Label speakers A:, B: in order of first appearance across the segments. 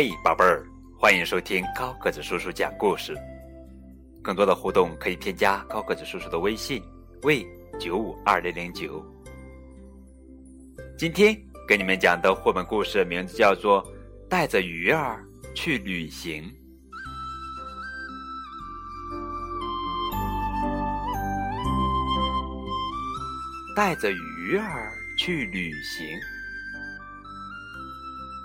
A: 嘿，宝贝儿，欢迎收听高个子叔叔讲故事。更多的互动可以添加高个子叔叔的微信：喂九五二零零九。今天给你们讲的绘本故事名字叫做《带着鱼儿去旅行》。带着鱼儿去旅行。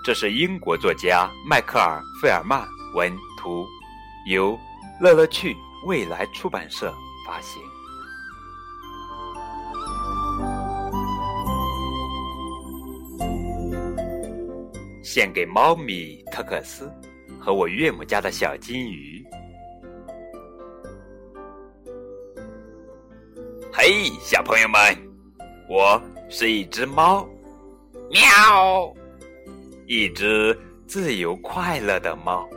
A: 这是英国作家迈克尔·费尔曼文图，由乐乐趣未来出版社发行。献给猫咪特克斯和我岳母家的小金鱼。嘿，小朋友们，我是一只猫，喵。一只自由快乐的猫，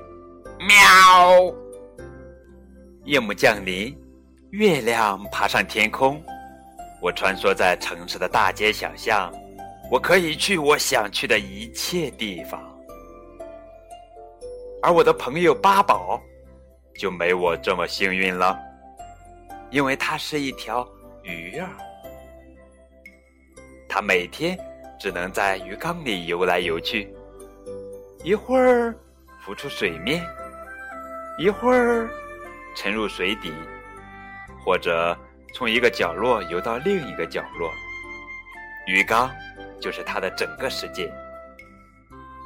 A: 喵！夜幕降临，月亮爬上天空，我穿梭在城市的大街小巷，我可以去我想去的一切地方。而我的朋友八宝就没我这么幸运了，因为它是一条鱼儿，它每天只能在鱼缸里游来游去。一会儿浮出水面，一会儿沉入水底，或者从一个角落游到另一个角落。鱼缸就是它的整个世界。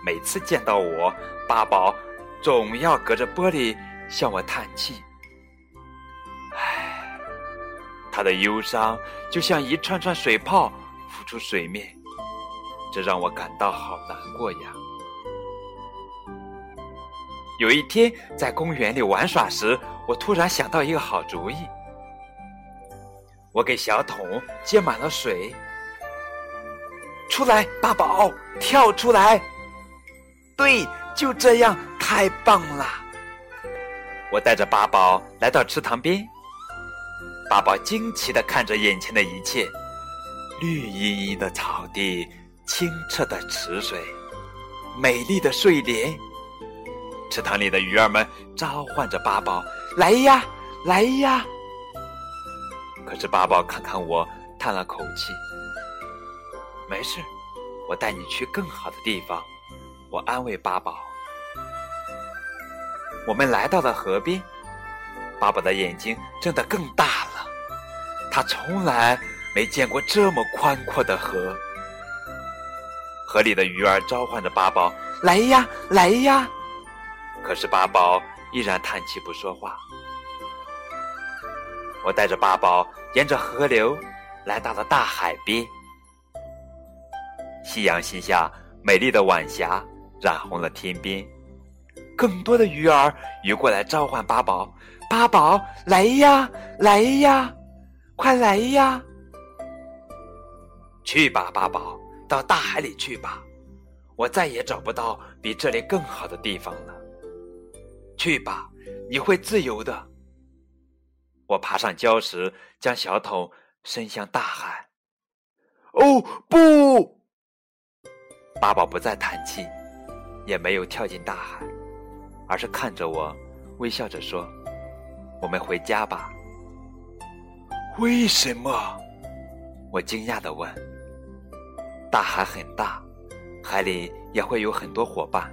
A: 每次见到我，八宝总要隔着玻璃向我叹气。唉，他的忧伤就像一串串水泡浮出水面，这让我感到好难过呀。有一天，在公园里玩耍时，我突然想到一个好主意。我给小桶接满了水，出来，八宝，跳出来！对，就这样，太棒了！我带着八宝来到池塘边，八宝惊奇的看着眼前的一切：绿茵茵的草地，清澈的池水，美丽的睡莲。池塘里的鱼儿们召唤着八宝：“来呀，来呀！”可是八宝看看我，叹了口气：“没事，我带你去更好的地方。”我安慰八宝。我们来到了河边，八宝的眼睛睁得更大了，他从来没见过这么宽阔的河。河里的鱼儿召唤着八宝：“来呀，来呀！”可是八宝依然叹气不说话。我带着八宝沿着河流来到了大海边。夕阳西下，美丽的晚霞染红了天边。更多的鱼儿游过来召唤八宝：“八宝，来呀，来呀，快来呀！”去吧，八宝，到大海里去吧。我再也找不到比这里更好的地方了。去吧，你会自由的。我爬上礁石，将小桶伸向大海。哦，不！八宝不再叹气，也没有跳进大海，而是看着我，微笑着说：“我们回家吧。”为什么？我惊讶的问。大海很大，海里也会有很多伙伴，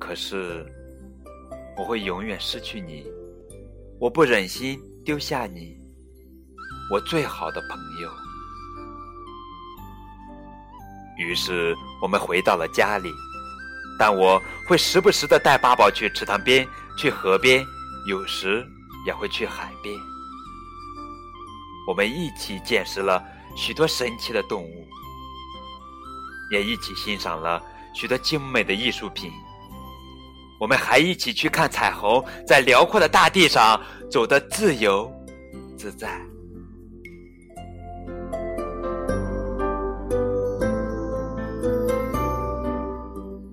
A: 可是。我会永远失去你，我不忍心丢下你，我最好的朋友。于是我们回到了家里，但我会时不时的带八宝去池塘边、去河边，有时也会去海边。我们一起见识了许多神奇的动物，也一起欣赏了许多精美的艺术品。我们还一起去看彩虹，在辽阔的大地上走得自由自在。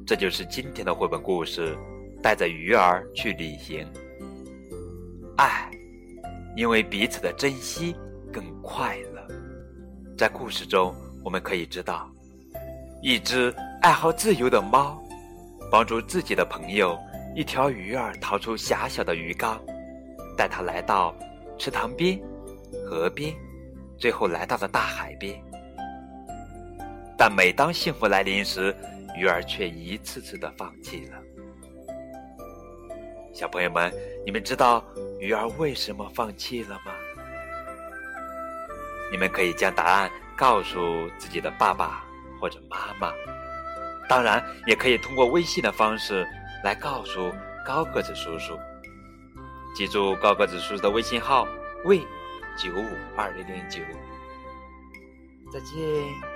A: 这就是今天的绘本故事，带着鱼儿去旅行。爱，因为彼此的珍惜更快乐。在故事中，我们可以知道，一只爱好自由的猫。帮助自己的朋友一条鱼儿逃出狭小的鱼缸，带他来到池塘边、河边，最后来到了大海边。但每当幸福来临时，鱼儿却一次次的放弃了。小朋友们，你们知道鱼儿为什么放弃了吗？你们可以将答案告诉自己的爸爸或者妈妈，当然也可以通过微信的方式来告诉高个子叔叔。记住高个子叔叔的微信号：为九五二零零九。再见。